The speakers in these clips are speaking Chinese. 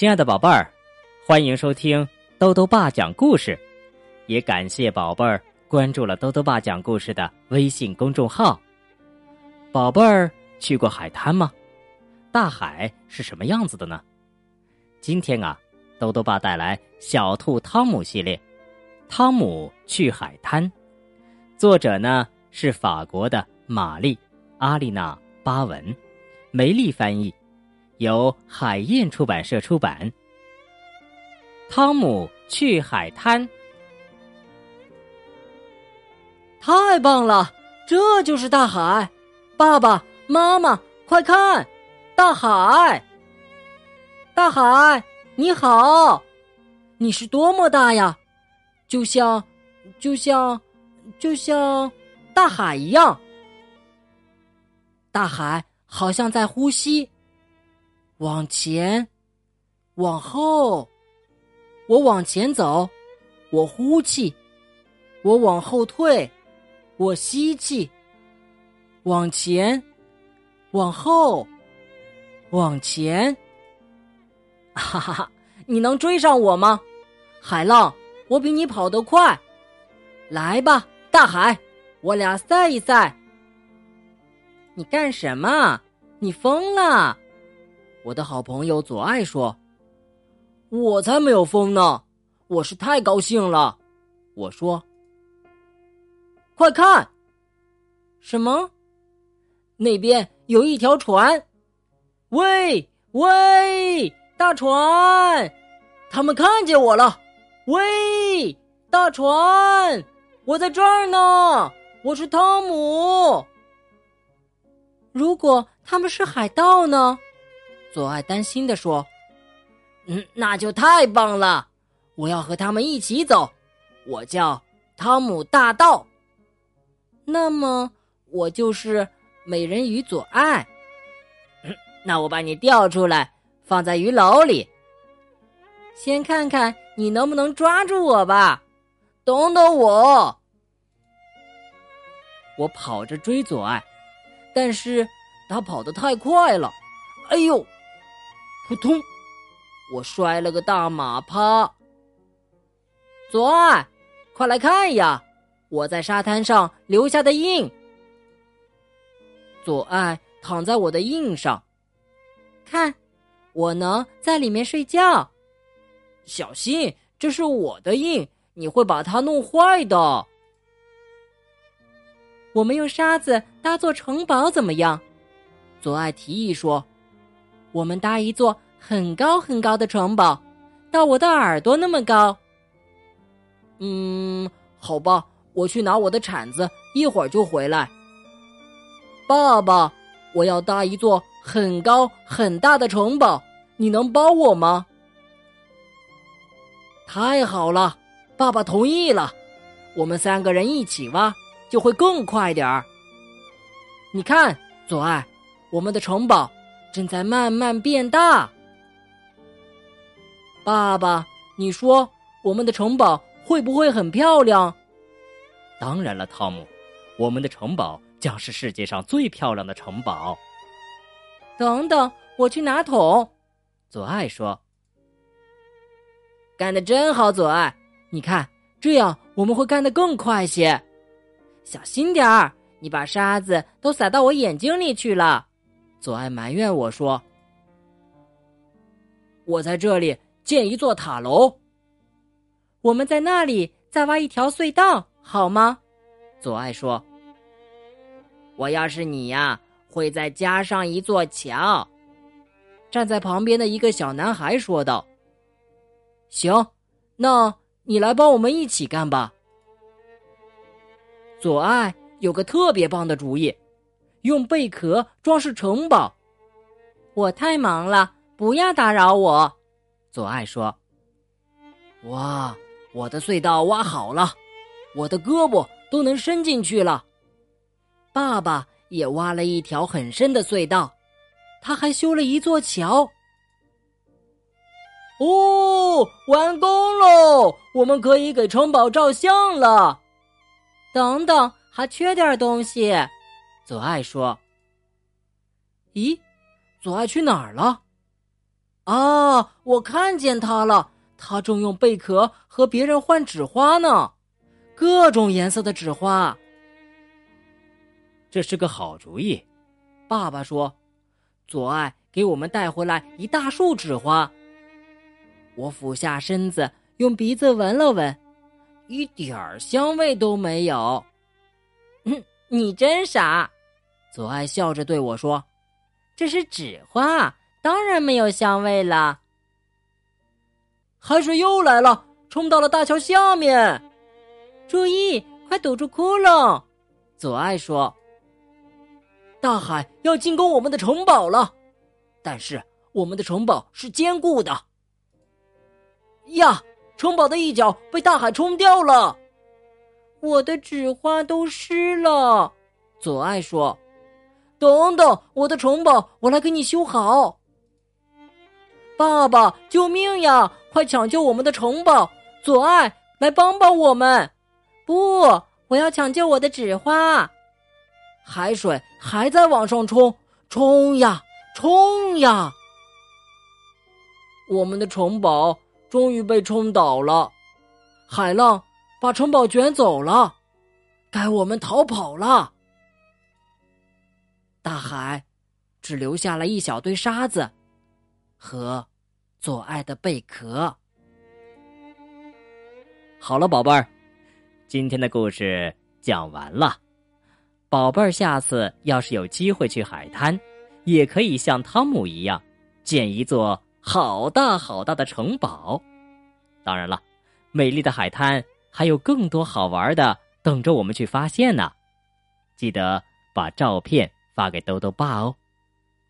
亲爱的宝贝儿，欢迎收听兜兜爸讲故事，也感谢宝贝儿关注了兜兜爸讲故事的微信公众号。宝贝儿去过海滩吗？大海是什么样子的呢？今天啊，兜兜爸带来《小兔汤姆》系列，《汤姆去海滩》，作者呢是法国的玛丽·阿丽娜·巴文，梅丽翻译。由海燕出版社出版。汤姆去海滩，太棒了！这就是大海，爸爸妈妈，快看，大海！大海，你好，你是多么大呀？就像，就像，就像大海一样。大海好像在呼吸。往前，往后，我往前走，我呼气；我往后退，我吸气。往前，往后，往前。哈哈哈！你能追上我吗？海浪，我比你跑得快。来吧，大海，我俩赛一赛。你干什么？你疯了？我的好朋友左爱说：“我才没有疯呢，我是太高兴了。”我说：“快看，什么？那边有一条船！喂喂，大船！他们看见我了！喂，大船！我在这儿呢，我是汤姆。如果他们是海盗呢？”左爱担心的说：“嗯，那就太棒了！我要和他们一起走。我叫汤姆大盗。那么我就是美人鱼左爱。那我把你钓出来，放在鱼篓里。先看看你能不能抓住我吧。等等我，我跑着追左爱，但是他跑得太快了。哎呦！”扑通！我摔了个大马趴。左爱，快来看呀！我在沙滩上留下的印。左爱躺在我的印上，看，我能在里面睡觉。小心，这是我的印，你会把它弄坏的。我们用沙子搭座城堡怎么样？左爱提议说。我们搭一座很高很高的城堡，到我的耳朵那么高。嗯，好吧，我去拿我的铲子，一会儿就回来。爸爸，我要搭一座很高很大的城堡，你能帮我吗？太好了，爸爸同意了。我们三个人一起挖，就会更快点儿。你看，左爱，我们的城堡。正在慢慢变大。爸爸，你说我们的城堡会不会很漂亮？当然了，汤姆，我们的城堡将是世界上最漂亮的城堡。等等，我去拿桶。左爱说：“干得真好，左爱，你看，这样我们会干得更快些。小心点儿，你把沙子都撒到我眼睛里去了。”左爱埋怨我说：“我在这里建一座塔楼，我们在那里再挖一条隧道，好吗？”左爱说：“我要是你呀，会再加上一座桥。”站在旁边的一个小男孩说道：“行，那你来帮我们一起干吧。”左爱有个特别棒的主意。用贝壳装饰城堡，我太忙了，不要打扰我。左爱说：“哇，我的隧道挖好了，我的胳膊都能伸进去了。”爸爸也挖了一条很深的隧道，他还修了一座桥。哦，完工喽！我们可以给城堡照相了。等等，还缺点东西。左爱说：“咦，左爱去哪儿了？啊，我看见他了，他正用贝壳和别人换纸花呢，各种颜色的纸花。这是个好主意，爸爸说：“左爱给我们带回来一大束纸花。”我俯下身子，用鼻子闻了闻，一点儿香味都没有。嗯，你真傻，左爱笑着对我说：“这是纸花，当然没有香味了。”海水又来了，冲到了大桥下面。注意，快堵住窟窿！左爱说。大海要进攻我们的城堡了，但是我们的城堡是坚固的。呀，城堡的一角被大海冲掉了，我的纸花都湿了。左爱说：“等等，我的城堡，我来给你修好。”爸爸，救命呀！快抢救我们的城堡！左爱，来帮帮我们！不，我要抢救我的纸花。海水还在往上冲，冲呀，冲呀！我们的城堡终于被冲倒了，海浪把城堡卷走了，该我们逃跑了。大海只留下了一小堆沙子和左爱的贝壳。好了，宝贝儿，今天的故事讲完了。宝贝儿，下次要是有机会去海滩，也可以像汤姆一样，建一座好大好大的城堡。当然了，美丽的海滩还有更多好玩的等着我们去发现呢。记得把照片发给豆豆爸哦。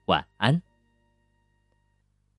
晚安。